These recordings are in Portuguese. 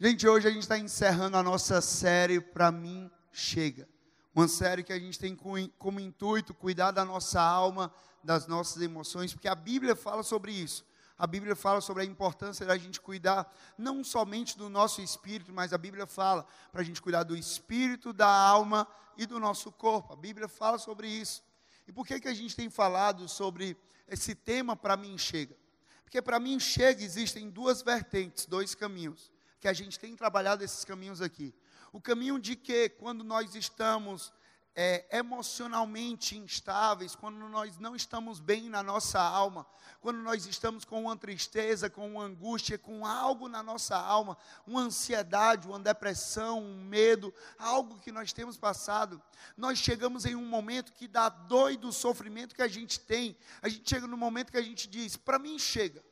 Gente, hoje a gente está encerrando a nossa série Para Mim Chega. Uma série que a gente tem como intuito cuidar da nossa alma, das nossas emoções, porque a Bíblia fala sobre isso. A Bíblia fala sobre a importância da gente cuidar não somente do nosso espírito, mas a Bíblia fala para a gente cuidar do espírito, da alma e do nosso corpo. A Bíblia fala sobre isso. E por que, que a gente tem falado sobre esse tema para mim chega? Porque para mim chega existem duas vertentes, dois caminhos que a gente tem trabalhado esses caminhos aqui. O caminho de que, quando nós estamos é, emocionalmente instáveis, quando nós não estamos bem na nossa alma, quando nós estamos com uma tristeza, com uma angústia, com algo na nossa alma, uma ansiedade, uma depressão, um medo, algo que nós temos passado, nós chegamos em um momento que dá dor do sofrimento que a gente tem, a gente chega no momento que a gente diz: para mim chega,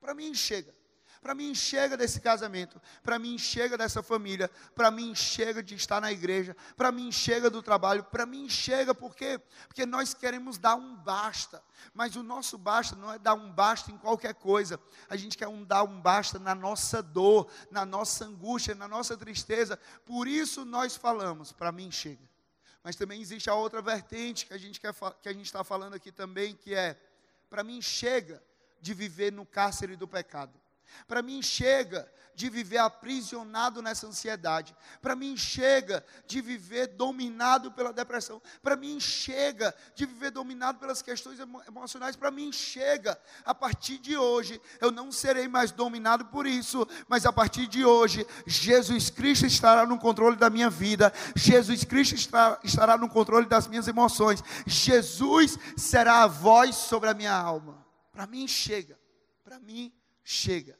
para mim chega. Para mim chega desse casamento, para mim chega dessa família, para mim chega de estar na igreja, para mim chega do trabalho, para mim chega por quê? Porque nós queremos dar um basta, mas o nosso basta não é dar um basta em qualquer coisa. A gente quer um dar um basta na nossa dor, na nossa angústia, na nossa tristeza. Por isso nós falamos, para mim chega. Mas também existe a outra vertente que a gente quer que a gente está falando aqui também, que é para mim chega de viver no cárcere do pecado. Para mim chega de viver aprisionado nessa ansiedade. Para mim chega de viver dominado pela depressão. Para mim chega de viver dominado pelas questões emocionais. Para mim chega a partir de hoje eu não serei mais dominado por isso, mas a partir de hoje Jesus Cristo estará no controle da minha vida. Jesus Cristo estará, estará no controle das minhas emoções. Jesus será a voz sobre a minha alma. Para mim chega. Para mim chega.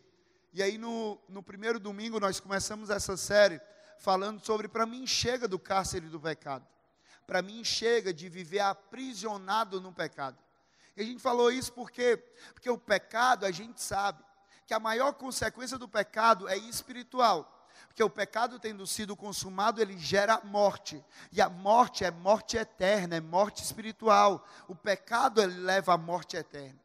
E aí no, no primeiro domingo nós começamos essa série falando sobre para mim chega do cárcere do pecado. Para mim chega de viver aprisionado no pecado. E a gente falou isso porque porque o pecado, a gente sabe que a maior consequência do pecado é espiritual. Porque o pecado tendo sido consumado, ele gera morte. E a morte é morte eterna, é morte espiritual. O pecado ele leva à morte eterna.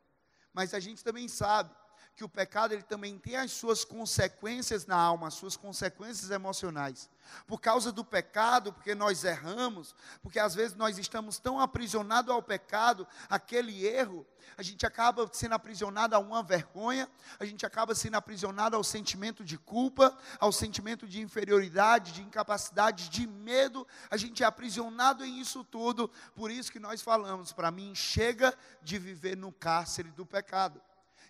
Mas a gente também sabe que o pecado ele também tem as suas consequências na alma, as suas consequências emocionais. Por causa do pecado, porque nós erramos, porque às vezes nós estamos tão aprisionados ao pecado, aquele erro, a gente acaba sendo aprisionado a uma vergonha, a gente acaba sendo aprisionado ao sentimento de culpa, ao sentimento de inferioridade, de incapacidade, de medo, a gente é aprisionado em isso tudo. Por isso que nós falamos, para mim, chega de viver no cárcere do pecado.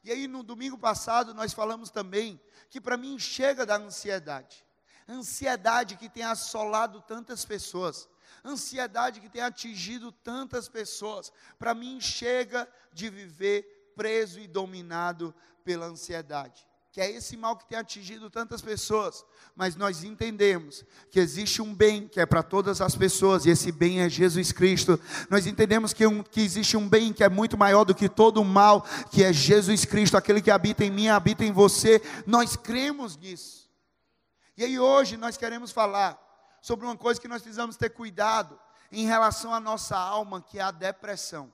E aí no domingo passado nós falamos também que para mim chega da ansiedade. Ansiedade que tem assolado tantas pessoas. Ansiedade que tem atingido tantas pessoas. Para mim chega de viver preso e dominado pela ansiedade que é esse mal que tem atingido tantas pessoas, mas nós entendemos que existe um bem que é para todas as pessoas, e esse bem é Jesus Cristo. Nós entendemos que, um, que existe um bem que é muito maior do que todo o mal, que é Jesus Cristo, aquele que habita em mim, habita em você. Nós cremos nisso. E aí hoje nós queremos falar sobre uma coisa que nós precisamos ter cuidado em relação à nossa alma, que é a depressão.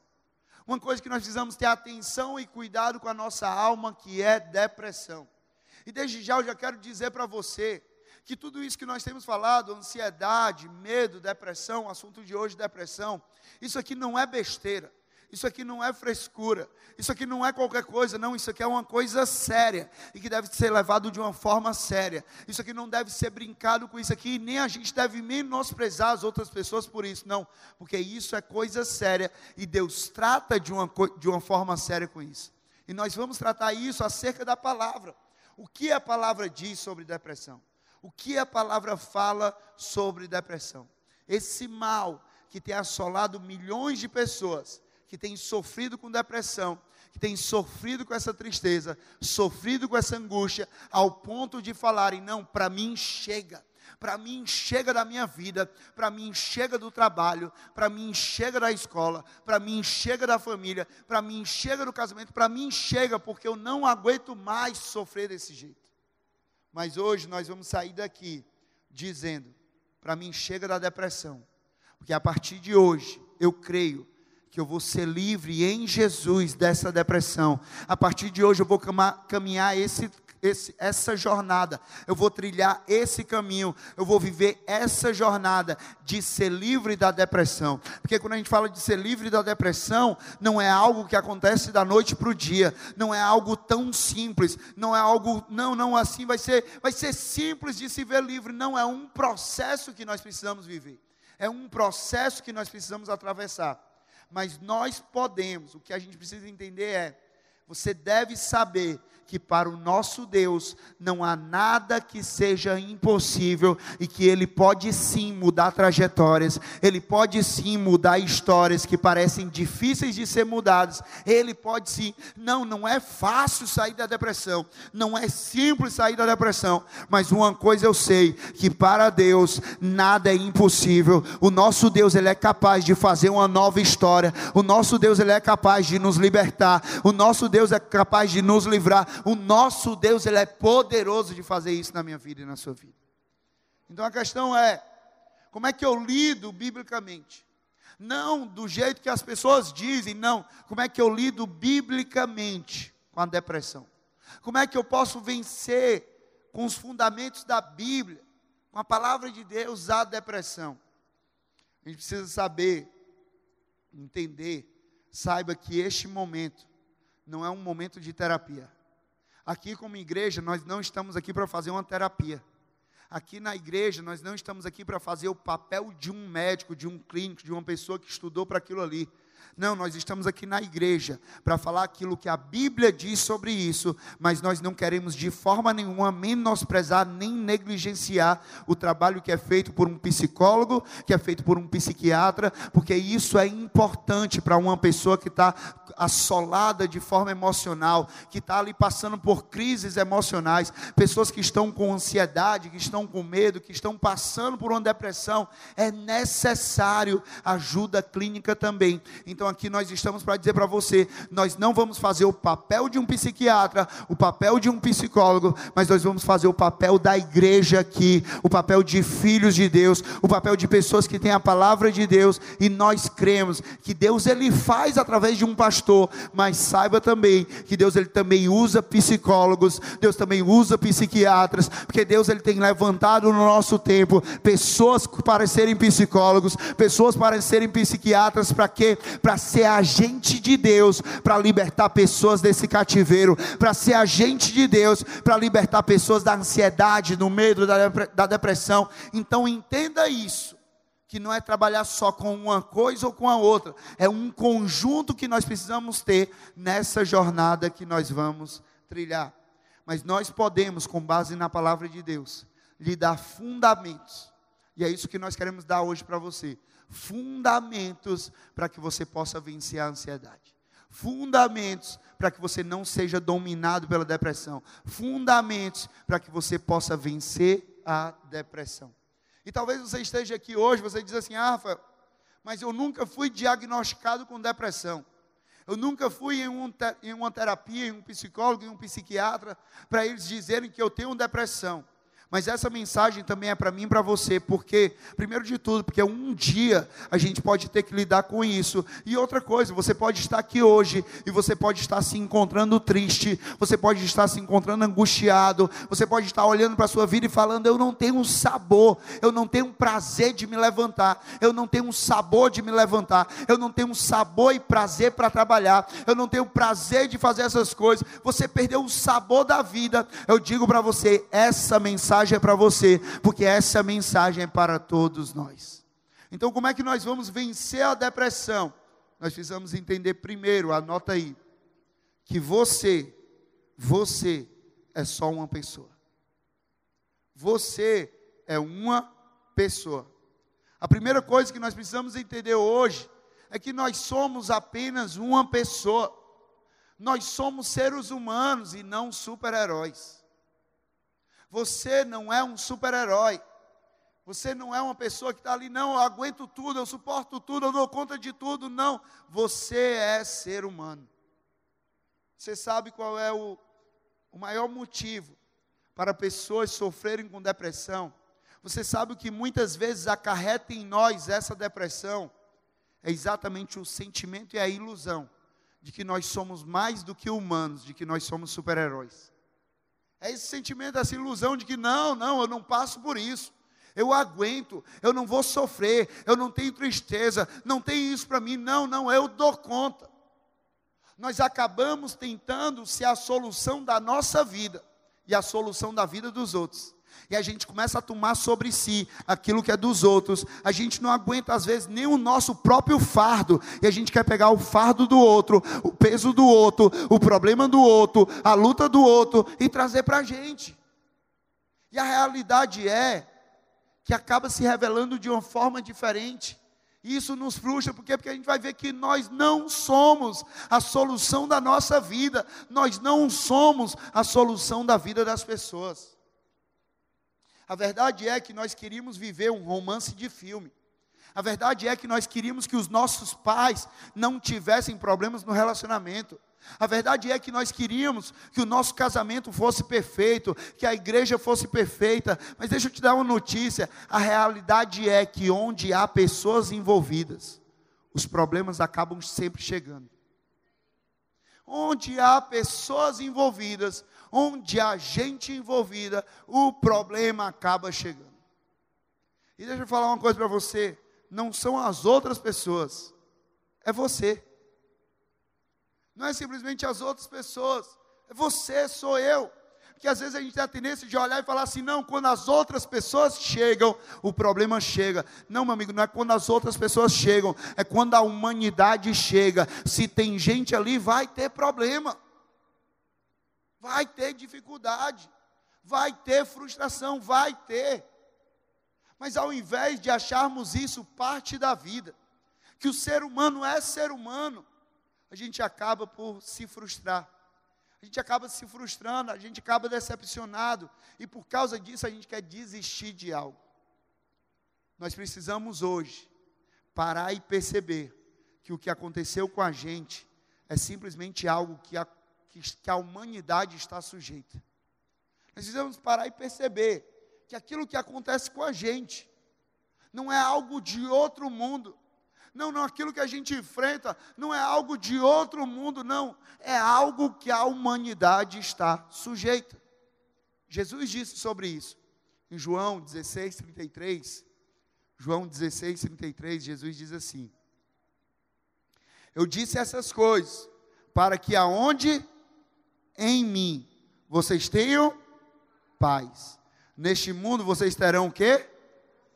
Uma coisa que nós precisamos ter atenção e cuidado com a nossa alma, que é depressão. E desde já eu já quero dizer para você que tudo isso que nós temos falado, ansiedade, medo, depressão, assunto de hoje, depressão, isso aqui não é besteira. Isso aqui não é frescura, isso aqui não é qualquer coisa, não, isso aqui é uma coisa séria e que deve ser levado de uma forma séria. Isso aqui não deve ser brincado com isso aqui, nem a gente deve menosprezar as outras pessoas por isso, não, porque isso é coisa séria e Deus trata de uma, de uma forma séria com isso. E nós vamos tratar isso acerca da palavra. O que a palavra diz sobre depressão? O que a palavra fala sobre depressão? Esse mal que tem assolado milhões de pessoas que tem sofrido com depressão, que tem sofrido com essa tristeza, sofrido com essa angústia, ao ponto de falarem: não, para mim chega. Para mim chega da minha vida, para mim chega do trabalho, para mim chega da escola, para mim chega da família, para mim chega do casamento, para mim chega porque eu não aguento mais sofrer desse jeito. Mas hoje nós vamos sair daqui dizendo: para mim chega da depressão, porque a partir de hoje eu creio que eu vou ser livre em Jesus dessa depressão. A partir de hoje eu vou caminhar esse esse, essa jornada, eu vou trilhar esse caminho, eu vou viver essa jornada de ser livre da depressão. Porque quando a gente fala de ser livre da depressão, não é algo que acontece da noite para o dia, não é algo tão simples, não é algo, não, não, assim vai ser, vai ser simples de se ver livre, não, é um processo que nós precisamos viver, é um processo que nós precisamos atravessar. Mas nós podemos, o que a gente precisa entender é, você deve saber que para o nosso Deus não há nada que seja impossível e que Ele pode sim mudar trajetórias, Ele pode sim mudar histórias que parecem difíceis de ser mudadas, Ele pode sim. Não, não é fácil sair da depressão, não é simples sair da depressão, mas uma coisa eu sei: que para Deus nada é impossível. O nosso Deus, Ele é capaz de fazer uma nova história, o nosso Deus, Ele é capaz de nos libertar, o nosso Deus é capaz de nos livrar o nosso Deus, Ele é poderoso de fazer isso na minha vida e na sua vida. Então a questão é: como é que eu lido biblicamente? Não do jeito que as pessoas dizem, não. Como é que eu lido biblicamente com a depressão? Como é que eu posso vencer com os fundamentos da Bíblia, com a palavra de Deus, a depressão? A gente precisa saber, entender, saiba que este momento não é um momento de terapia. Aqui, como igreja, nós não estamos aqui para fazer uma terapia. Aqui na igreja, nós não estamos aqui para fazer o papel de um médico, de um clínico, de uma pessoa que estudou para aquilo ali. Não, nós estamos aqui na igreja para falar aquilo que a Bíblia diz sobre isso, mas nós não queremos de forma nenhuma menosprezar nem negligenciar o trabalho que é feito por um psicólogo, que é feito por um psiquiatra, porque isso é importante para uma pessoa que está assolada de forma emocional, que está ali passando por crises emocionais, pessoas que estão com ansiedade, que estão com medo, que estão passando por uma depressão, é necessário ajuda clínica também. Então aqui nós estamos para dizer para você, nós não vamos fazer o papel de um psiquiatra, o papel de um psicólogo, mas nós vamos fazer o papel da igreja aqui, o papel de filhos de Deus, o papel de pessoas que têm a palavra de Deus e nós cremos que Deus ele faz através de um pastor, mas saiba também que Deus ele também usa psicólogos, Deus também usa psiquiatras, porque Deus ele tem levantado no nosso tempo pessoas para serem psicólogos, pessoas para serem psiquiatras, para quê? Para ser agente de Deus para libertar pessoas desse cativeiro, para ser agente de Deus para libertar pessoas da ansiedade, do medo, da depressão. Então entenda isso que não é trabalhar só com uma coisa ou com a outra, é um conjunto que nós precisamos ter nessa jornada que nós vamos trilhar. Mas nós podemos, com base na palavra de Deus, lhe dar fundamentos, e é isso que nós queremos dar hoje para você fundamentos para que você possa vencer a ansiedade. Fundamentos para que você não seja dominado pela depressão. Fundamentos para que você possa vencer a depressão. E talvez você esteja aqui hoje, você diz assim: "Ah, Rafael, mas eu nunca fui diagnosticado com depressão. Eu nunca fui em, um, em uma terapia, em um psicólogo, em um psiquiatra, para eles dizerem que eu tenho depressão. Mas essa mensagem também é para mim e para você, porque, primeiro de tudo, porque um dia a gente pode ter que lidar com isso. E outra coisa, você pode estar aqui hoje e você pode estar se encontrando triste, você pode estar se encontrando angustiado, você pode estar olhando para a sua vida e falando: Eu não tenho um sabor, eu não tenho um prazer de me levantar, eu não tenho um sabor de me levantar, eu não tenho um sabor e prazer para trabalhar, eu não tenho prazer de fazer essas coisas. Você perdeu o sabor da vida. Eu digo para você: essa mensagem mensagem é para você, porque essa mensagem é para todos nós. Então, como é que nós vamos vencer a depressão? Nós precisamos entender primeiro, anota aí, que você, você é só uma pessoa. Você é uma pessoa. A primeira coisa que nós precisamos entender hoje é que nós somos apenas uma pessoa. Nós somos seres humanos e não super-heróis. Você não é um super-herói. Você não é uma pessoa que está ali, não, eu aguento tudo, eu suporto tudo, eu dou conta de tudo. Não. Você é ser humano. Você sabe qual é o, o maior motivo para pessoas sofrerem com depressão? Você sabe o que muitas vezes acarreta em nós essa depressão? é exatamente o sentimento e a ilusão de que nós somos mais do que humanos, de que nós somos super-heróis. É esse sentimento, essa ilusão de que não, não, eu não passo por isso. Eu aguento, eu não vou sofrer, eu não tenho tristeza, não tem isso para mim, não, não, eu dou conta. Nós acabamos tentando ser a solução da nossa vida e a solução da vida dos outros e a gente começa a tomar sobre si aquilo que é dos outros, a gente não aguenta às vezes nem o nosso próprio fardo, e a gente quer pegar o fardo do outro, o peso do outro, o problema do outro, a luta do outro e trazer para a gente. E a realidade é que acaba se revelando de uma forma diferente. E isso nos frustra, porque, porque a gente vai ver que nós não somos a solução da nossa vida, nós não somos a solução da vida das pessoas. A verdade é que nós queríamos viver um romance de filme. A verdade é que nós queríamos que os nossos pais não tivessem problemas no relacionamento. A verdade é que nós queríamos que o nosso casamento fosse perfeito, que a igreja fosse perfeita. Mas deixa eu te dar uma notícia: a realidade é que onde há pessoas envolvidas, os problemas acabam sempre chegando. Onde há pessoas envolvidas, onde há gente envolvida, o problema acaba chegando. E deixa eu falar uma coisa para você: não são as outras pessoas, é você. Não é simplesmente as outras pessoas, é você, sou eu. Porque às vezes a gente tem a tendência de olhar e falar assim: não, quando as outras pessoas chegam, o problema chega. Não, meu amigo, não é quando as outras pessoas chegam, é quando a humanidade chega. Se tem gente ali, vai ter problema. Vai ter dificuldade, vai ter frustração, vai ter. Mas ao invés de acharmos isso parte da vida, que o ser humano é ser humano, a gente acaba por se frustrar. A gente acaba se frustrando, a gente acaba decepcionado, e por causa disso a gente quer desistir de algo. Nós precisamos hoje parar e perceber que o que aconteceu com a gente é simplesmente algo que aconteceu que, que a humanidade está sujeita. Nós precisamos parar e perceber que aquilo que acontece com a gente não é algo de outro mundo. Não, não, aquilo que a gente enfrenta não é algo de outro mundo, não. É algo que a humanidade está sujeita. Jesus disse sobre isso. Em João 16, 33. João 16, 33, Jesus diz assim: Eu disse essas coisas, para que aonde em mim vocês tenham paz. Neste mundo vocês terão o quê?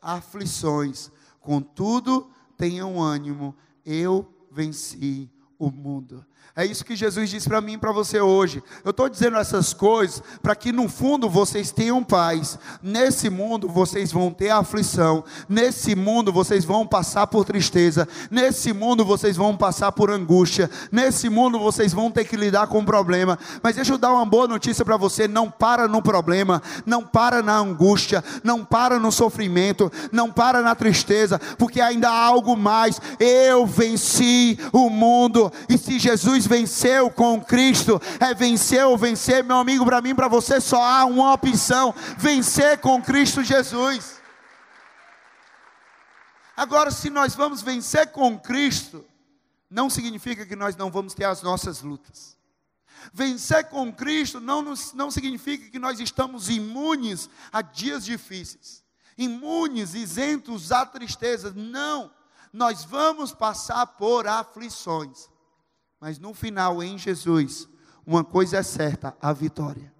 Aflições. Contudo, tenham ânimo. Eu venci o mundo. É isso que Jesus disse para mim e para você hoje. Eu estou dizendo essas coisas para que no fundo vocês tenham paz. Nesse mundo vocês vão ter aflição. Nesse mundo vocês vão passar por tristeza. Nesse mundo vocês vão passar por angústia. Nesse mundo vocês vão ter que lidar com problema. Mas deixa eu dar uma boa notícia para você: não para no problema, não para na angústia, não para no sofrimento, não para na tristeza, porque ainda há algo mais. Eu venci o mundo. E se Jesus venceu com Cristo, é vencer ou vencer, meu amigo, para mim, para você, só há uma opção: vencer com Cristo Jesus. Agora, se nós vamos vencer com Cristo, não significa que nós não vamos ter as nossas lutas. Vencer com Cristo não, não significa que nós estamos imunes a dias difíceis, imunes, isentos a tristezas. Não, nós vamos passar por aflições. Mas no final, em Jesus, uma coisa é certa: a vitória.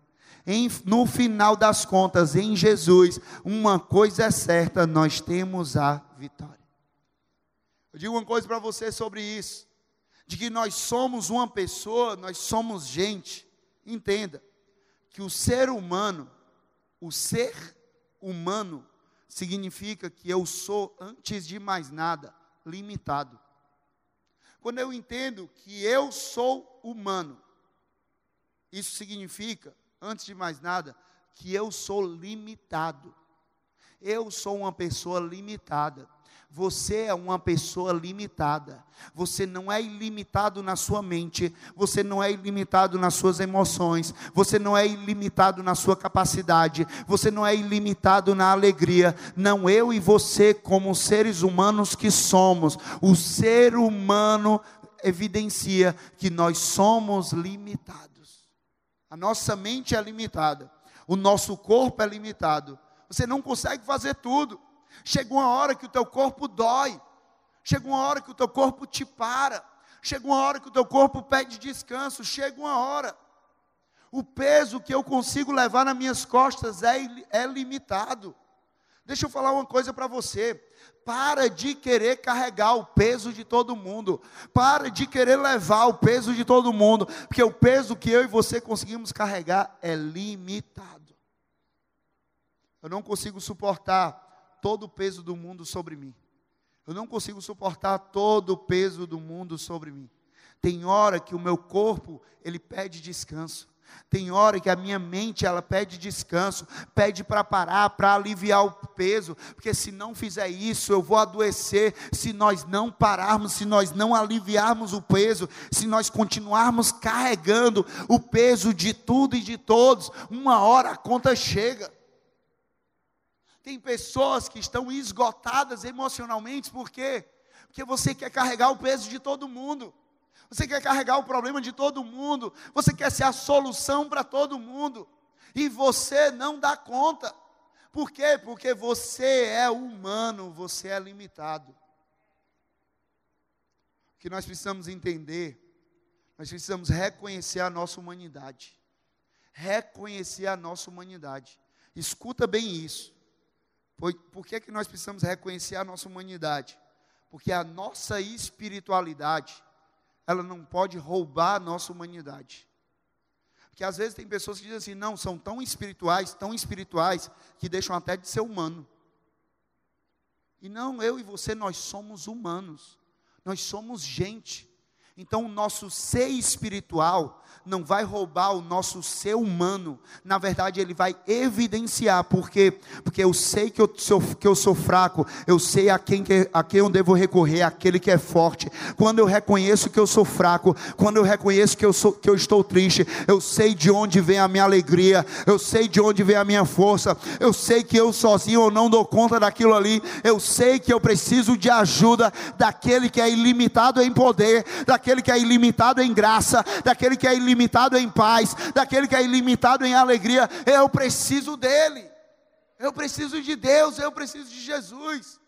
Em, no final das contas, em Jesus, uma coisa é certa: nós temos a vitória. Eu digo uma coisa para você sobre isso: de que nós somos uma pessoa, nós somos gente. Entenda que o ser humano, o ser humano, significa que eu sou, antes de mais nada, limitado. Quando eu entendo que eu sou humano, isso significa, antes de mais nada, que eu sou limitado. Eu sou uma pessoa limitada. Você é uma pessoa limitada. Você não é ilimitado na sua mente, você não é ilimitado nas suas emoções, você não é ilimitado na sua capacidade, você não é ilimitado na alegria. Não, eu e você, como seres humanos que somos, o ser humano evidencia que nós somos limitados. A nossa mente é limitada, o nosso corpo é limitado. Você não consegue fazer tudo. Chega uma hora que o teu corpo dói. Chega uma hora que o teu corpo te para. Chega uma hora que o teu corpo pede descanso. Chega uma hora. O peso que eu consigo levar nas minhas costas é, é limitado. Deixa eu falar uma coisa para você. Para de querer carregar o peso de todo mundo. Para de querer levar o peso de todo mundo. Porque o peso que eu e você conseguimos carregar é limitado. Eu não consigo suportar todo o peso do mundo sobre mim. Eu não consigo suportar todo o peso do mundo sobre mim. Tem hora que o meu corpo, ele pede descanso. Tem hora que a minha mente ela pede descanso, pede para parar, para aliviar o peso, porque se não fizer isso, eu vou adoecer. Se nós não pararmos, se nós não aliviarmos o peso, se nós continuarmos carregando o peso de tudo e de todos, uma hora a conta chega. Tem pessoas que estão esgotadas emocionalmente, por quê? Porque você quer carregar o peso de todo mundo. Você quer carregar o problema de todo mundo. Você quer ser a solução para todo mundo. E você não dá conta. Por quê? Porque você é humano, você é limitado. O que nós precisamos entender, nós precisamos reconhecer a nossa humanidade. Reconhecer a nossa humanidade. Escuta bem isso. Por, que, que nós precisamos reconhecer a nossa humanidade? Porque a nossa espiritualidade, ela não pode roubar a nossa humanidade. Porque às vezes tem pessoas que dizem assim, não, são tão espirituais, tão espirituais, que deixam até de ser humano. E não, eu e você, nós somos humanos, nós somos gente. Então o nosso ser espiritual, não vai roubar o nosso ser humano, na verdade, ele vai evidenciar, porque porque eu sei que eu sou, que eu sou fraco, eu sei a quem, a quem eu devo recorrer, aquele que é forte. Quando eu reconheço que eu sou fraco, quando eu reconheço que eu, sou, que eu estou triste, eu sei de onde vem a minha alegria, eu sei de onde vem a minha força, eu sei que eu sozinho eu não dou conta daquilo ali, eu sei que eu preciso de ajuda daquele que é ilimitado em poder, daquele que é ilimitado em graça, daquele que é ilimitado em paz, daquele que é ilimitado em alegria. Eu preciso dele. Eu preciso de Deus, eu preciso de Jesus.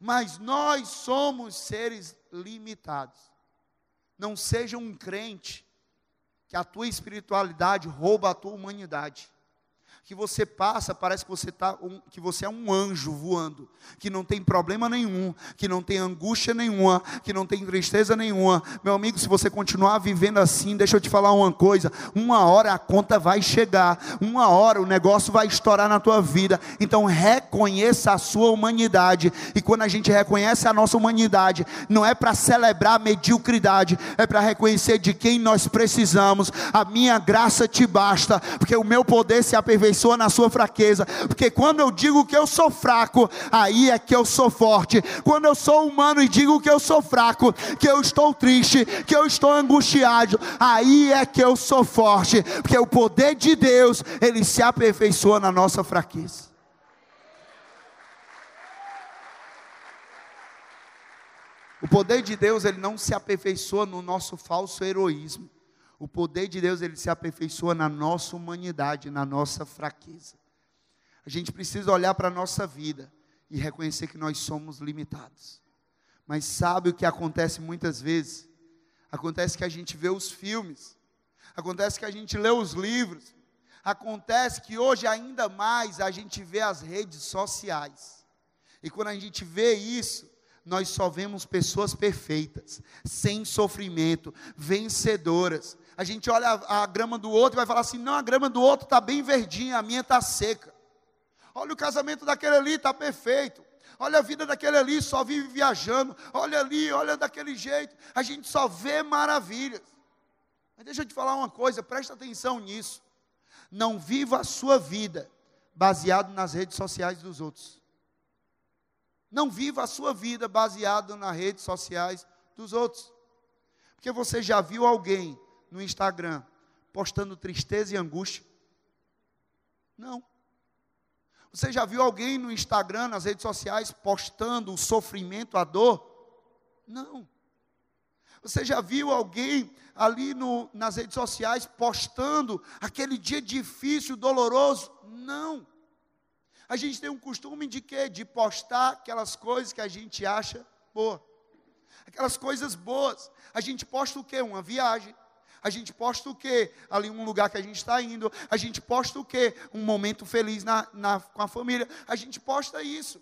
Mas nós somos seres limitados. Não seja um crente que a tua espiritualidade rouba a tua humanidade que você passa, parece que você, tá um, que você é um anjo voando, que não tem problema nenhum, que não tem angústia nenhuma, que não tem tristeza nenhuma. Meu amigo, se você continuar vivendo assim, deixa eu te falar uma coisa: uma hora a conta vai chegar, uma hora o negócio vai estourar na tua vida. Então reconheça a sua humanidade, e quando a gente reconhece a nossa humanidade, não é para celebrar a mediocridade, é para reconhecer de quem nós precisamos. A minha graça te basta, porque o meu poder se aperfeiçoa aperfeiçoa na sua fraqueza, porque quando eu digo que eu sou fraco, aí é que eu sou forte. Quando eu sou humano e digo que eu sou fraco, que eu estou triste, que eu estou angustiado, aí é que eu sou forte, porque o poder de Deus, ele se aperfeiçoa na nossa fraqueza. O poder de Deus, ele não se aperfeiçoa no nosso falso heroísmo. O poder de Deus ele se aperfeiçoa na nossa humanidade, na nossa fraqueza. A gente precisa olhar para a nossa vida e reconhecer que nós somos limitados. Mas sabe o que acontece muitas vezes? Acontece que a gente vê os filmes, acontece que a gente lê os livros, acontece que hoje ainda mais a gente vê as redes sociais. E quando a gente vê isso, nós só vemos pessoas perfeitas, sem sofrimento, vencedoras, a gente olha a, a grama do outro e vai falar assim: não, a grama do outro está bem verdinha, a minha está seca. Olha o casamento daquele ali, está perfeito. Olha a vida daquele ali, só vive viajando. Olha ali, olha daquele jeito. A gente só vê maravilhas. Mas deixa eu te falar uma coisa, presta atenção nisso. Não viva a sua vida baseado nas redes sociais dos outros. Não viva a sua vida baseado nas redes sociais dos outros. Porque você já viu alguém no Instagram postando tristeza e angústia? Não. Você já viu alguém no Instagram, nas redes sociais, postando o sofrimento, a dor? Não. Você já viu alguém ali no, nas redes sociais postando aquele dia difícil, doloroso? Não. A gente tem um costume de quê? De postar aquelas coisas que a gente acha boa. Aquelas coisas boas. A gente posta o quê? Uma viagem. A gente posta o quê? Ali um lugar que a gente está indo. A gente posta o quê? Um momento feliz na, na, com a família. A gente posta isso.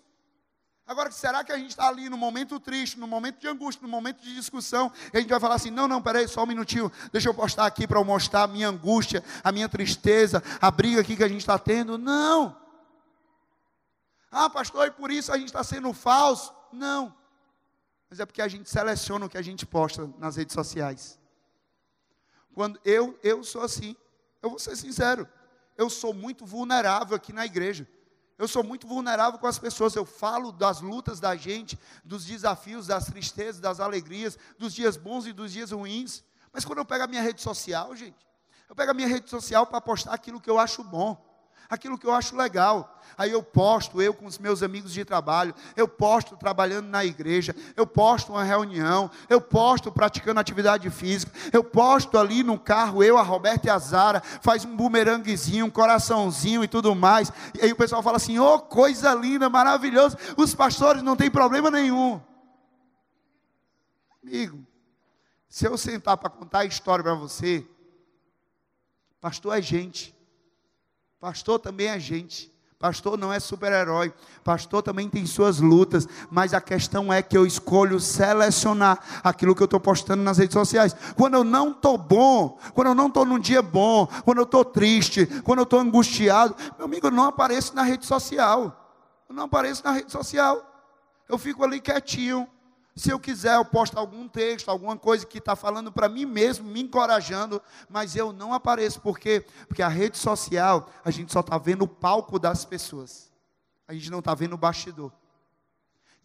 Agora, será que a gente está ali no momento triste, no momento de angústia, no momento de discussão, e a gente vai falar assim: não, não, peraí, só um minutinho, deixa eu postar aqui para mostrar a minha angústia, a minha tristeza, a briga aqui que a gente está tendo? Não. Ah, pastor, e por isso a gente está sendo falso? Não. Mas é porque a gente seleciona o que a gente posta nas redes sociais. Quando eu, eu sou assim, eu vou ser sincero, eu sou muito vulnerável aqui na igreja. Eu sou muito vulnerável com as pessoas. Eu falo das lutas da gente, dos desafios, das tristezas, das alegrias, dos dias bons e dos dias ruins. Mas quando eu pego a minha rede social, gente, eu pego a minha rede social para postar aquilo que eu acho bom aquilo que eu acho legal. Aí eu posto, eu com os meus amigos de trabalho, eu posto trabalhando na igreja, eu posto uma reunião, eu posto praticando atividade física, eu posto ali no carro, eu, a Roberta e a Zara, faz um bumeranguezinho, um coraçãozinho e tudo mais. E aí o pessoal fala assim: oh, coisa linda, maravilhoso, os pastores não tem problema nenhum. Amigo, se eu sentar para contar a história para você, pastor é gente. Pastor também é gente. Pastor não é super-herói. Pastor também tem suas lutas. Mas a questão é que eu escolho selecionar aquilo que eu estou postando nas redes sociais. Quando eu não estou bom, quando eu não estou num dia bom, quando eu estou triste, quando eu estou angustiado, meu amigo, eu não apareço na rede social. Eu não apareço na rede social. Eu fico ali quietinho, se eu quiser, eu posto algum texto, alguma coisa que está falando para mim mesmo, me encorajando, mas eu não apareço. Por quê? Porque a rede social, a gente só está vendo o palco das pessoas. A gente não está vendo o bastidor.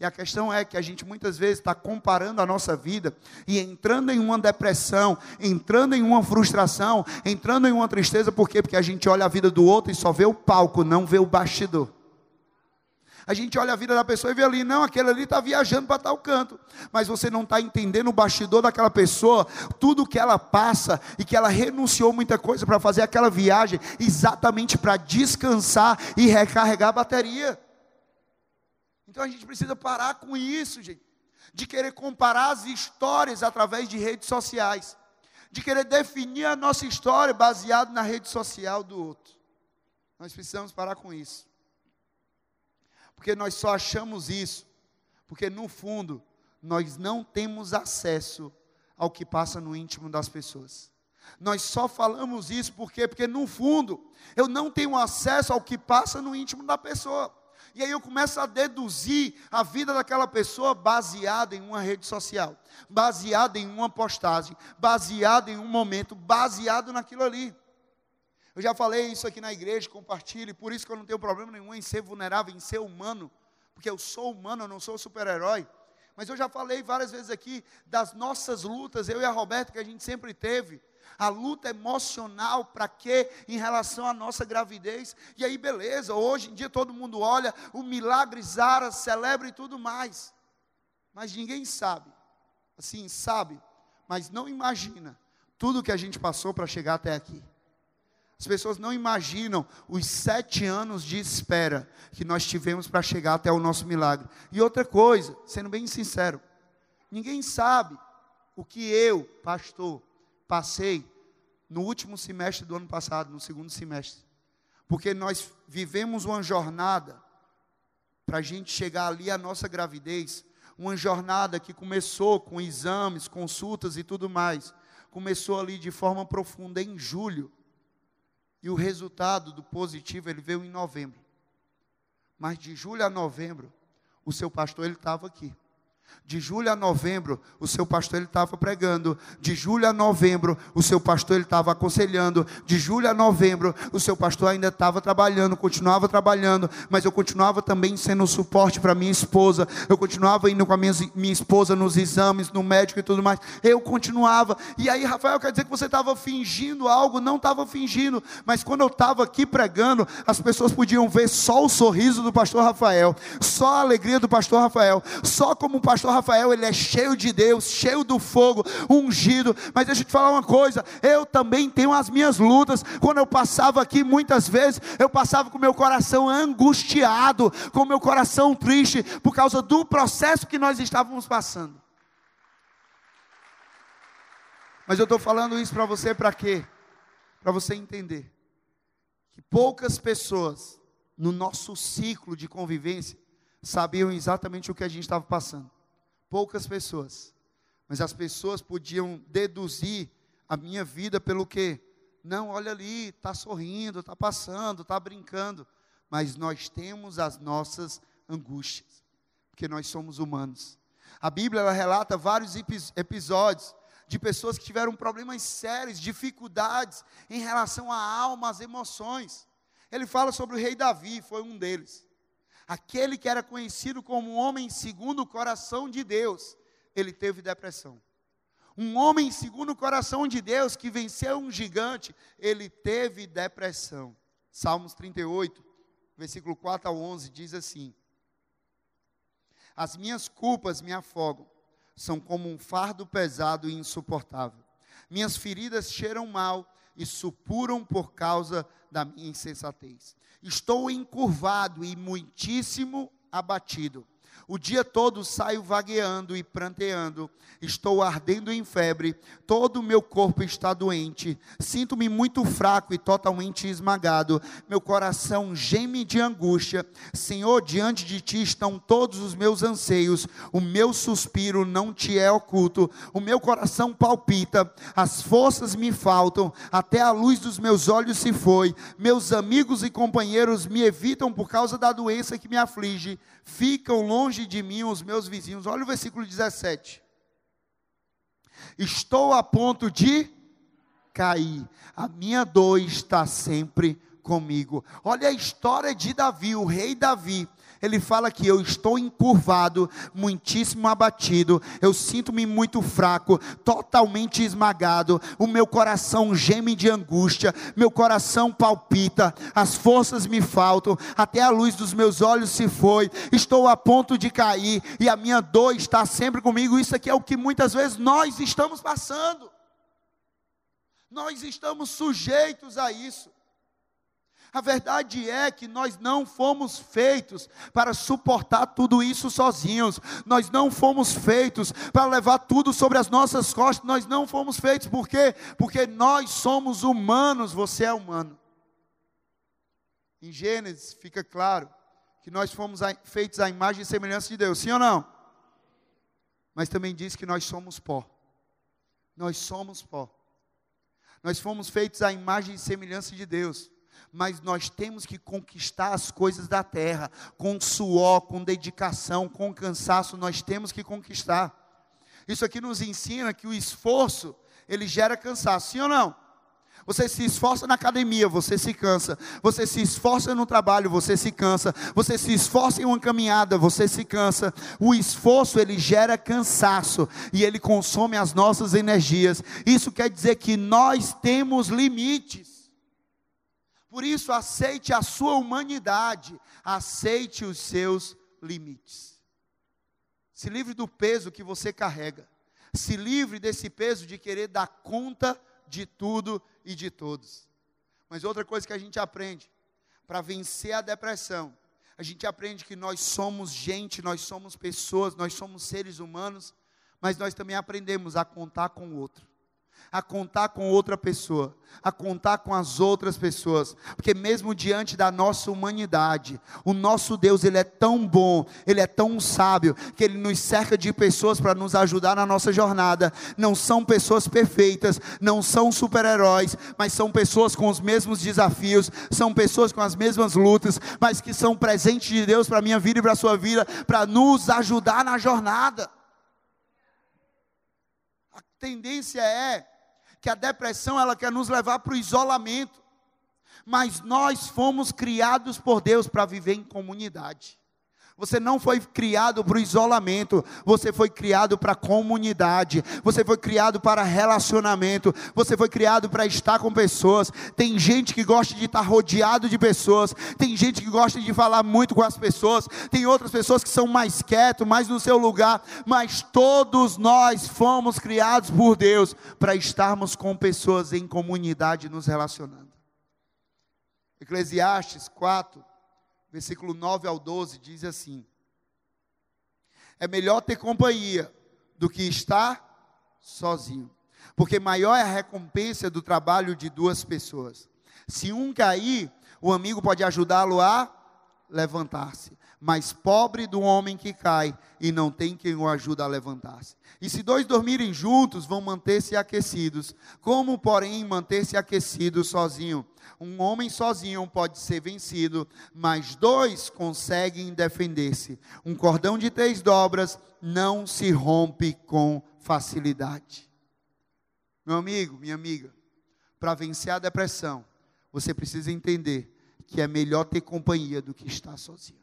E a questão é que a gente muitas vezes está comparando a nossa vida e entrando em uma depressão, entrando em uma frustração, entrando em uma tristeza, por quê? Porque a gente olha a vida do outro e só vê o palco, não vê o bastidor. A gente olha a vida da pessoa e vê ali, não, aquele ali está viajando para tal canto. Mas você não está entendendo o bastidor daquela pessoa, tudo que ela passa e que ela renunciou muita coisa para fazer aquela viagem, exatamente para descansar e recarregar a bateria. Então a gente precisa parar com isso, gente. De querer comparar as histórias através de redes sociais. De querer definir a nossa história baseado na rede social do outro. Nós precisamos parar com isso. Porque nós só achamos isso, porque no fundo, nós não temos acesso ao que passa no íntimo das pessoas. Nós só falamos isso porque, porque no fundo, eu não tenho acesso ao que passa no íntimo da pessoa. E aí eu começo a deduzir a vida daquela pessoa baseada em uma rede social, baseada em uma postagem, baseada em um momento, baseado naquilo ali. Eu já falei isso aqui na igreja, compartilhe, por isso que eu não tenho problema nenhum em ser vulnerável, em ser humano, porque eu sou humano, eu não sou super-herói. Mas eu já falei várias vezes aqui das nossas lutas, eu e a Roberta, que a gente sempre teve. A luta emocional, para quê? Em relação à nossa gravidez. E aí, beleza, hoje em dia todo mundo olha, o milagre Zara, celebra e tudo mais. Mas ninguém sabe, assim, sabe, mas não imagina tudo que a gente passou para chegar até aqui. As pessoas não imaginam os sete anos de espera que nós tivemos para chegar até o nosso milagre. E outra coisa, sendo bem sincero, ninguém sabe o que eu, pastor, passei no último semestre do ano passado, no segundo semestre. Porque nós vivemos uma jornada para a gente chegar ali à nossa gravidez, uma jornada que começou com exames, consultas e tudo mais. Começou ali de forma profunda em julho e o resultado do positivo ele veio em novembro. Mas de julho a novembro, o seu pastor ele estava aqui. De julho a novembro, o seu pastor ele estava pregando. De julho a novembro, o seu pastor ele estava aconselhando. De julho a novembro, o seu pastor ainda estava trabalhando, continuava trabalhando, mas eu continuava também sendo suporte para minha esposa. Eu continuava indo com a minha, minha esposa nos exames, no médico e tudo mais. Eu continuava. E aí, Rafael, quer dizer que você estava fingindo algo? Não estava fingindo, mas quando eu estava aqui pregando, as pessoas podiam ver só o sorriso do pastor Rafael, só a alegria do pastor Rafael, só como o pastor Rafael, ele é cheio de Deus, cheio do fogo, ungido. Mas deixa eu te falar uma coisa, eu também tenho as minhas lutas. Quando eu passava aqui, muitas vezes, eu passava com meu coração angustiado, com meu coração triste, por causa do processo que nós estávamos passando. Mas eu estou falando isso para você para quê? Para você entender que poucas pessoas no nosso ciclo de convivência sabiam exatamente o que a gente estava passando poucas pessoas. Mas as pessoas podiam deduzir a minha vida pelo que? Não, olha ali, está sorrindo, está passando, está brincando. Mas nós temos as nossas angústias, porque nós somos humanos. A Bíblia ela relata vários episódios de pessoas que tiveram problemas sérios, dificuldades em relação à alma, às emoções. Ele fala sobre o rei Davi, foi um deles aquele que era conhecido como homem segundo o coração de Deus, ele teve depressão. Um homem segundo o coração de Deus que venceu um gigante, ele teve depressão. Salmos 38, versículo 4 ao 11 diz assim: As minhas culpas me afogam, são como um fardo pesado e insuportável. Minhas feridas cheiram mal e supuram por causa da minha insensatez. Estou encurvado e muitíssimo abatido. O dia todo saio vagueando e pranteando, estou ardendo em febre, todo o meu corpo está doente, sinto-me muito fraco e totalmente esmagado, meu coração geme de angústia. Senhor, diante de ti estão todos os meus anseios, o meu suspiro não te é oculto, o meu coração palpita, as forças me faltam, até a luz dos meus olhos se foi, meus amigos e companheiros me evitam por causa da doença que me aflige. Ficam longe de mim os meus vizinhos. Olha o versículo 17. Estou a ponto de cair, a minha dor está sempre comigo. Olha a história de Davi, o rei Davi ele fala que eu estou encurvado, muitíssimo abatido, eu sinto-me muito fraco, totalmente esmagado, o meu coração geme de angústia, meu coração palpita, as forças me faltam, até a luz dos meus olhos se foi, estou a ponto de cair e a minha dor está sempre comigo. Isso aqui é o que muitas vezes nós estamos passando. Nós estamos sujeitos a isso. A verdade é que nós não fomos feitos para suportar tudo isso sozinhos. Nós não fomos feitos para levar tudo sobre as nossas costas. Nós não fomos feitos por quê? Porque nós somos humanos, você é humano. Em Gênesis fica claro que nós fomos feitos à imagem e semelhança de Deus, sim ou não? Mas também diz que nós somos pó. Nós somos pó. Nós fomos feitos à imagem e semelhança de Deus mas nós temos que conquistar as coisas da terra, com suor, com dedicação, com cansaço, nós temos que conquistar. Isso aqui nos ensina que o esforço, ele gera cansaço, sim ou não? Você se esforça na academia, você se cansa. Você se esforça no trabalho, você se cansa. Você se esforça em uma caminhada, você se cansa. O esforço ele gera cansaço e ele consome as nossas energias. Isso quer dizer que nós temos limites. Por isso, aceite a sua humanidade, aceite os seus limites. Se livre do peso que você carrega. Se livre desse peso de querer dar conta de tudo e de todos. Mas outra coisa que a gente aprende, para vencer a depressão, a gente aprende que nós somos gente, nós somos pessoas, nós somos seres humanos, mas nós também aprendemos a contar com o outro. A contar com outra pessoa, a contar com as outras pessoas, porque mesmo diante da nossa humanidade, o nosso Deus, ele é tão bom, ele é tão sábio, que ele nos cerca de pessoas para nos ajudar na nossa jornada. Não são pessoas perfeitas, não são super-heróis, mas são pessoas com os mesmos desafios, são pessoas com as mesmas lutas, mas que são presentes de Deus para a minha vida e para a sua vida, para nos ajudar na jornada. A tendência é que a depressão ela quer nos levar para o isolamento. Mas nós fomos criados por Deus para viver em comunidade. Você não foi criado para o isolamento, você foi criado para comunidade, você foi criado para relacionamento, você foi criado para estar com pessoas. Tem gente que gosta de estar rodeado de pessoas, tem gente que gosta de falar muito com as pessoas, tem outras pessoas que são mais quietos, mais no seu lugar, mas todos nós fomos criados por Deus para estarmos com pessoas em comunidade nos relacionando. Eclesiastes 4, versículo 9 ao 12, diz assim: É melhor ter companhia do que estar sozinho, porque maior é a recompensa do trabalho de duas pessoas. Se um cair, o amigo pode ajudá-lo a levantar-se. Mas pobre do homem que cai e não tem quem o ajude a levantar-se. E se dois dormirem juntos, vão manter-se aquecidos. Como, porém, manter-se aquecidos sozinho? Um homem sozinho pode ser vencido, mas dois conseguem defender-se. Um cordão de três dobras não se rompe com facilidade. Meu amigo, minha amiga, para vencer a depressão, você precisa entender que é melhor ter companhia do que estar sozinho.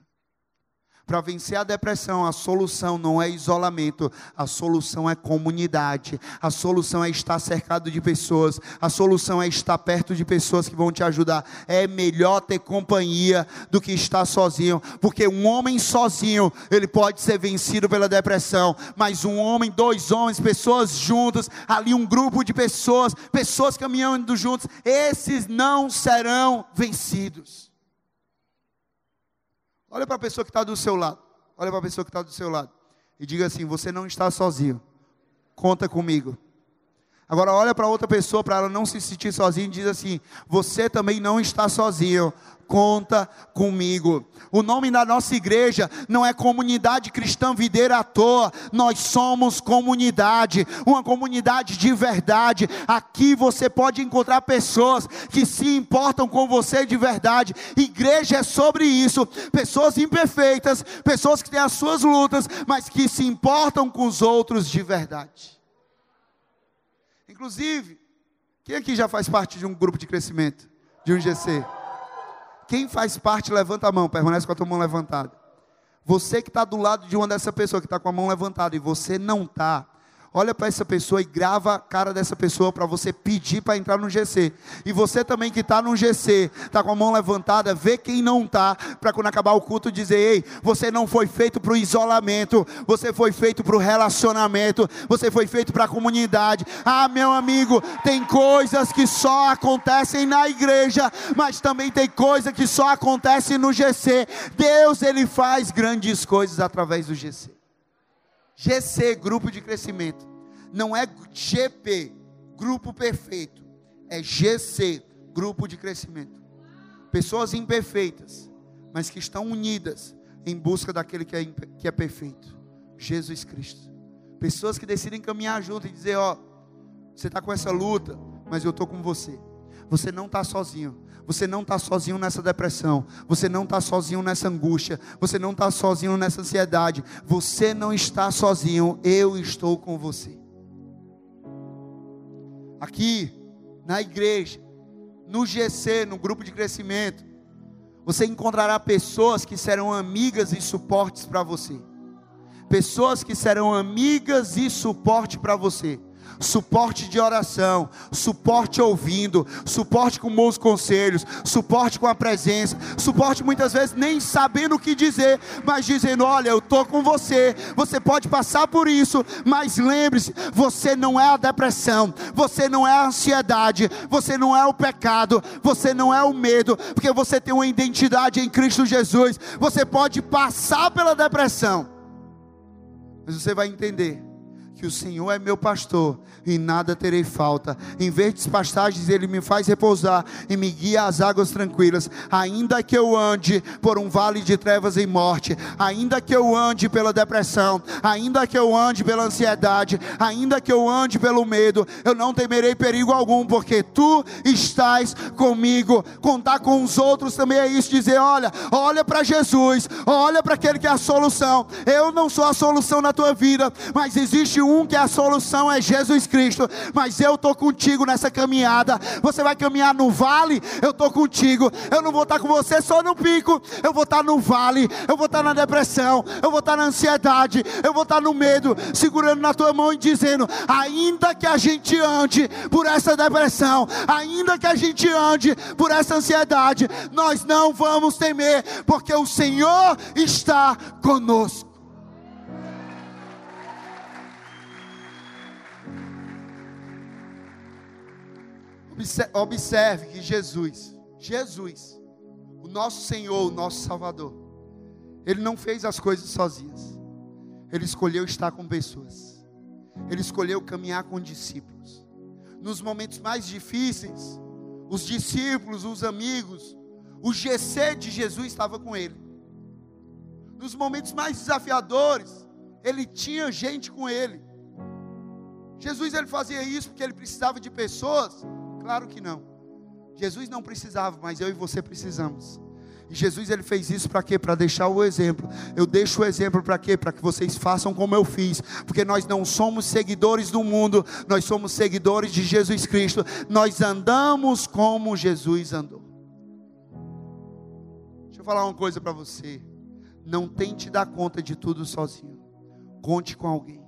Para vencer a depressão, a solução não é isolamento, a solução é comunidade, a solução é estar cercado de pessoas, a solução é estar perto de pessoas que vão te ajudar. É melhor ter companhia do que estar sozinho, porque um homem sozinho, ele pode ser vencido pela depressão, mas um homem, dois homens, pessoas juntas, ali um grupo de pessoas, pessoas caminhando juntos, esses não serão vencidos. Olha para a pessoa que está do seu lado. Olha para a pessoa que está do seu lado. E diga assim: Você não está sozinho. Conta comigo. Agora olha para outra pessoa para ela não se sentir sozinha e diz assim: Você também não está sozinho conta comigo. O nome da nossa igreja não é comunidade cristã videira à toa, nós somos comunidade, uma comunidade de verdade. Aqui você pode encontrar pessoas que se importam com você de verdade. Igreja é sobre isso, pessoas imperfeitas, pessoas que têm as suas lutas, mas que se importam com os outros de verdade. Inclusive, quem aqui já faz parte de um grupo de crescimento, de um GC? Quem faz parte, levanta a mão, permanece com a tua mão levantada. Você que está do lado de uma dessa pessoa que está com a mão levantada e você não está, olha para essa pessoa e grava a cara dessa pessoa para você pedir para entrar no GC. E você também que está no GC, está com a mão levantada, vê quem não está, para quando acabar o culto dizer: ei, você não foi feito para o isolamento, você foi feito para o relacionamento, você foi feito para a comunidade. Ah, meu amigo, tem coisas que só acontecem na igreja, mas também tem coisa que só acontece no GC. Deus, ele faz grandes coisas através do GC. GC, grupo de crescimento. Não é GP, grupo perfeito. É GC, grupo de crescimento. Pessoas imperfeitas, mas que estão unidas em busca daquele que é, que é perfeito. Jesus Cristo. Pessoas que decidem caminhar junto e dizer: Ó, você está com essa luta, mas eu estou com você. Você não está sozinho. Você não está sozinho nessa depressão. Você não está sozinho nessa angústia. Você não está sozinho nessa ansiedade. Você não está sozinho. Eu estou com você. Aqui, na igreja, no GC, no grupo de crescimento, você encontrará pessoas que serão amigas e suportes para você. Pessoas que serão amigas e suporte para você suporte de oração, suporte ouvindo, suporte com bons conselhos, suporte com a presença, suporte muitas vezes nem sabendo o que dizer, mas dizendo: Olha, eu estou com você, você pode passar por isso, mas lembre-se: você não é a depressão, você não é a ansiedade, você não é o pecado, você não é o medo, porque você tem uma identidade em Cristo Jesus. Você pode passar pela depressão, mas você vai entender que o Senhor é meu pastor e nada terei falta. Em verdes pastagens ele me faz repousar e me guia às águas tranquilas. Ainda que eu ande por um vale de trevas e morte, ainda que eu ande pela depressão, ainda que eu ande pela ansiedade, ainda que eu ande pelo medo, eu não temerei perigo algum, porque tu estás comigo. Contar com os outros também é isso, dizer, olha, olha para Jesus, olha para aquele que é a solução. Eu não sou a solução na tua vida, mas existe um que é a solução, é Jesus Cristo. Mas eu estou contigo nessa caminhada. Você vai caminhar no vale, eu estou contigo. Eu não vou estar com você só no pico, eu vou estar no vale, eu vou estar na depressão, eu vou estar na ansiedade, eu vou estar no medo, segurando na tua mão e dizendo: ainda que a gente ande por essa depressão, ainda que a gente ande por essa ansiedade, nós não vamos temer, porque o Senhor está conosco. Observe que Jesus, Jesus, o nosso Senhor, o nosso Salvador, Ele não fez as coisas sozinhos. Ele escolheu estar com pessoas. Ele escolheu caminhar com discípulos. Nos momentos mais difíceis, os discípulos, os amigos, o GC de Jesus estava com ele. Nos momentos mais desafiadores, ele tinha gente com ele. Jesus ele fazia isso porque ele precisava de pessoas Claro que não. Jesus não precisava, mas eu e você precisamos. E Jesus ele fez isso para quê? Para deixar o exemplo. Eu deixo o exemplo para quê? Para que vocês façam como eu fiz. Porque nós não somos seguidores do mundo, nós somos seguidores de Jesus Cristo. Nós andamos como Jesus andou. Deixa eu falar uma coisa para você. Não tente dar conta de tudo sozinho. Conte com alguém.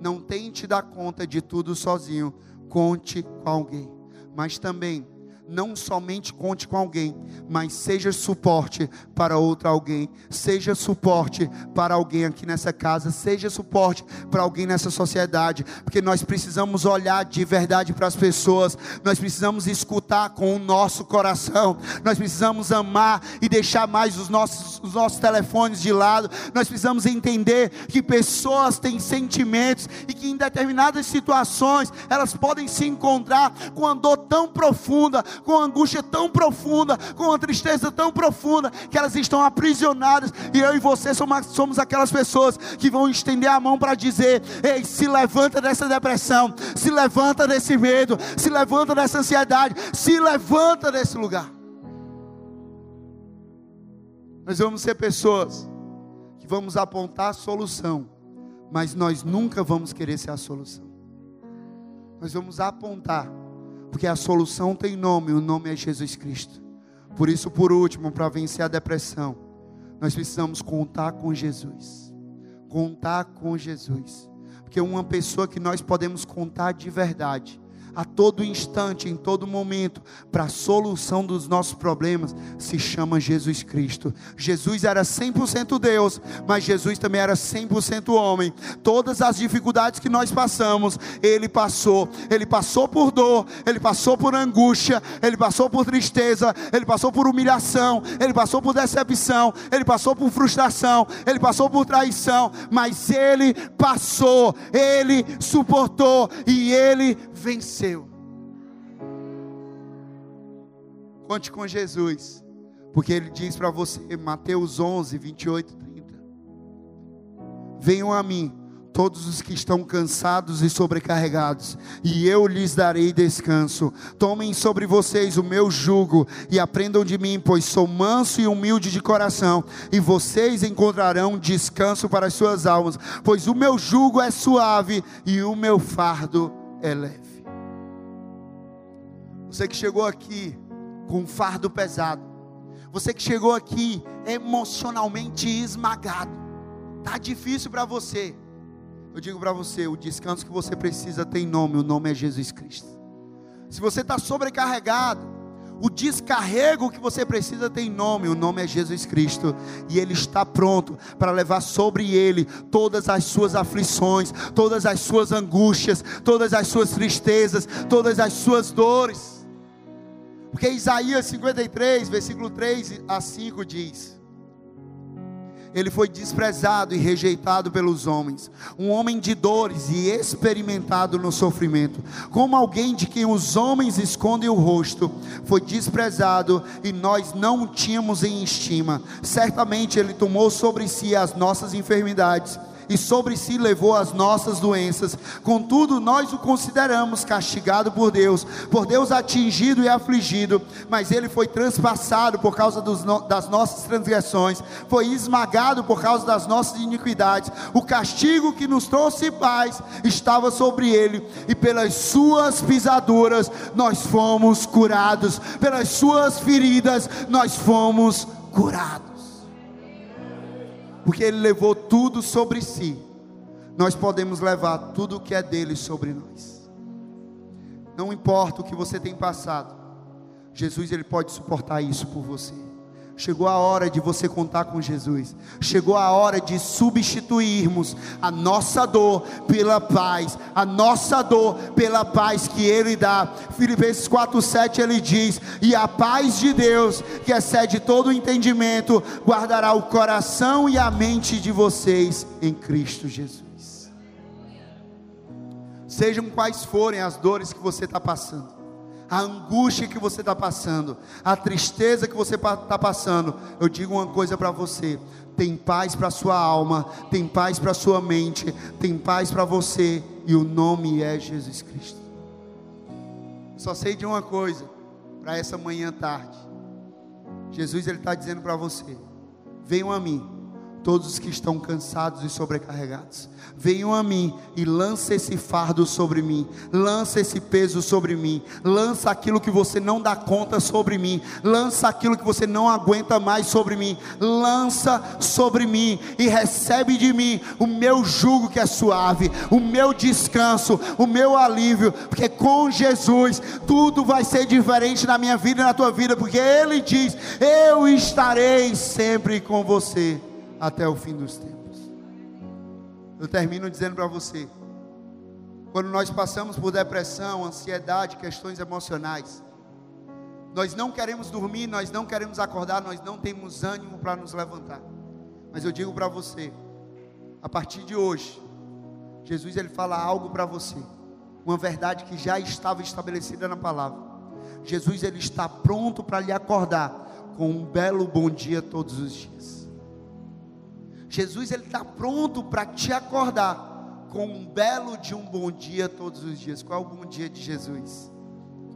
Não tente dar conta de tudo sozinho. Conte com alguém mas também não somente conte com alguém, mas seja suporte para outro alguém, seja suporte para alguém aqui nessa casa, seja suporte para alguém nessa sociedade, porque nós precisamos olhar de verdade para as pessoas, nós precisamos escutar com o nosso coração, nós precisamos amar e deixar mais os nossos, os nossos telefones de lado, nós precisamos entender que pessoas têm sentimentos e que em determinadas situações elas podem se encontrar com uma dor tão profunda, com angústia tão profunda, com uma tristeza tão profunda, que elas estão aprisionadas, e eu e você somos, somos aquelas pessoas que vão estender a mão para dizer: Ei, se levanta dessa depressão, se levanta desse medo, se levanta dessa ansiedade, se levanta desse lugar. Nós vamos ser pessoas que vamos apontar a solução, mas nós nunca vamos querer ser a solução. Nós vamos apontar porque a solução tem nome, o nome é Jesus Cristo. Por isso, por último, para vencer a depressão, nós precisamos contar com Jesus. Contar com Jesus. Porque uma pessoa que nós podemos contar de verdade, a todo instante, em todo momento, para a solução dos nossos problemas, se chama Jesus Cristo. Jesus era 100% Deus, mas Jesus também era 100% homem. Todas as dificuldades que nós passamos, ele passou. Ele passou por dor, ele passou por angústia, ele passou por tristeza, ele passou por humilhação, ele passou por decepção, ele passou por frustração, ele passou por traição, mas ele passou, ele suportou e ele venceu. Conte com Jesus, porque ele diz para você, Mateus 11, 28, 30: Venham a mim, todos os que estão cansados e sobrecarregados, e eu lhes darei descanso. Tomem sobre vocês o meu jugo e aprendam de mim, pois sou manso e humilde de coração, e vocês encontrarão descanso para as suas almas, pois o meu jugo é suave e o meu fardo é leve. Você que chegou aqui com um fardo pesado. Você que chegou aqui emocionalmente esmagado. Tá difícil para você. Eu digo para você, o descanso que você precisa tem nome, o nome é Jesus Cristo. Se você está sobrecarregado, o descarrego que você precisa tem nome, o nome é Jesus Cristo, e Ele está pronto para levar sobre Ele todas as suas aflições, todas as suas angústias, todas as suas tristezas, todas as suas dores. Porque Isaías 53, versículo 3 a 5 diz: Ele foi desprezado e rejeitado pelos homens, um homem de dores e experimentado no sofrimento, como alguém de quem os homens escondem o rosto, foi desprezado e nós não o tínhamos em estima. Certamente ele tomou sobre si as nossas enfermidades e sobre si levou as nossas doenças. Contudo, nós o consideramos castigado por Deus, por Deus atingido e afligido, mas ele foi transpassado por causa dos, das nossas transgressões, foi esmagado por causa das nossas iniquidades. O castigo que nos trouxe paz estava sobre ele, e pelas suas pisaduras nós fomos curados, pelas suas feridas nós fomos curados porque Ele levou tudo sobre si, nós podemos levar tudo que é dele sobre nós. Não importa o que você tem passado, Jesus ele pode suportar isso por você. Chegou a hora de você contar com Jesus. Chegou a hora de substituirmos a nossa dor pela paz, a nossa dor pela paz que Ele dá. Filipenses 4:7 ele diz: "E a paz de Deus, que excede todo o entendimento, guardará o coração e a mente de vocês em Cristo Jesus." Sejam quais forem as dores que você está passando a angústia que você está passando, a tristeza que você está passando, eu digo uma coisa para você: tem paz para sua alma, tem paz para sua mente, tem paz para você, e o nome é Jesus Cristo. Só sei de uma coisa para essa manhã tarde. Jesus ele está dizendo para você: venham a mim todos os que estão cansados e sobrecarregados. Venham a mim e lança esse fardo sobre mim, lança esse peso sobre mim, lança aquilo que você não dá conta sobre mim, lança aquilo que você não aguenta mais sobre mim, lança sobre mim e recebe de mim o meu jugo que é suave, o meu descanso, o meu alívio, porque com Jesus tudo vai ser diferente na minha vida e na tua vida, porque Ele diz: Eu estarei sempre com você até o fim dos tempos. Eu termino dizendo para você: quando nós passamos por depressão, ansiedade, questões emocionais, nós não queremos dormir, nós não queremos acordar, nós não temos ânimo para nos levantar. Mas eu digo para você, a partir de hoje, Jesus ele fala algo para você, uma verdade que já estava estabelecida na palavra. Jesus ele está pronto para lhe acordar com um belo bom dia todos os dias. Jesus ele está pronto para te acordar com um belo de um bom dia todos os dias. Qual é o bom dia de Jesus?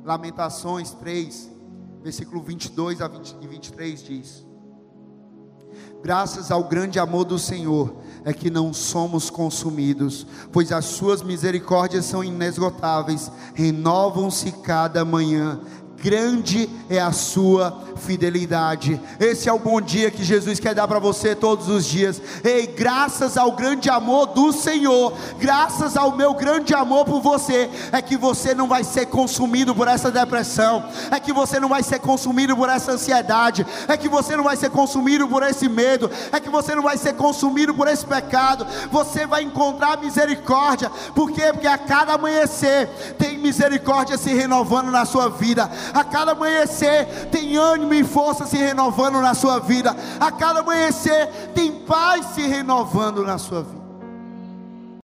Lamentações 3, versículo 22 a 20, e 23 diz: Graças ao grande amor do Senhor é que não somos consumidos, pois as suas misericórdias são inesgotáveis, renovam-se cada manhã grande é a sua fidelidade. Esse é o bom dia que Jesus quer dar para você todos os dias. Ei, graças ao grande amor do Senhor, graças ao meu grande amor por você, é que você não vai ser consumido por essa depressão, é que você não vai ser consumido por essa ansiedade, é que você não vai ser consumido por esse medo, é que você não vai ser consumido por esse pecado. Você vai encontrar misericórdia. Por quê? Porque a cada amanhecer tem misericórdia se renovando na sua vida a cada amanhecer tem ânimo e força se renovando na sua vida, a cada amanhecer tem paz se renovando na sua vida.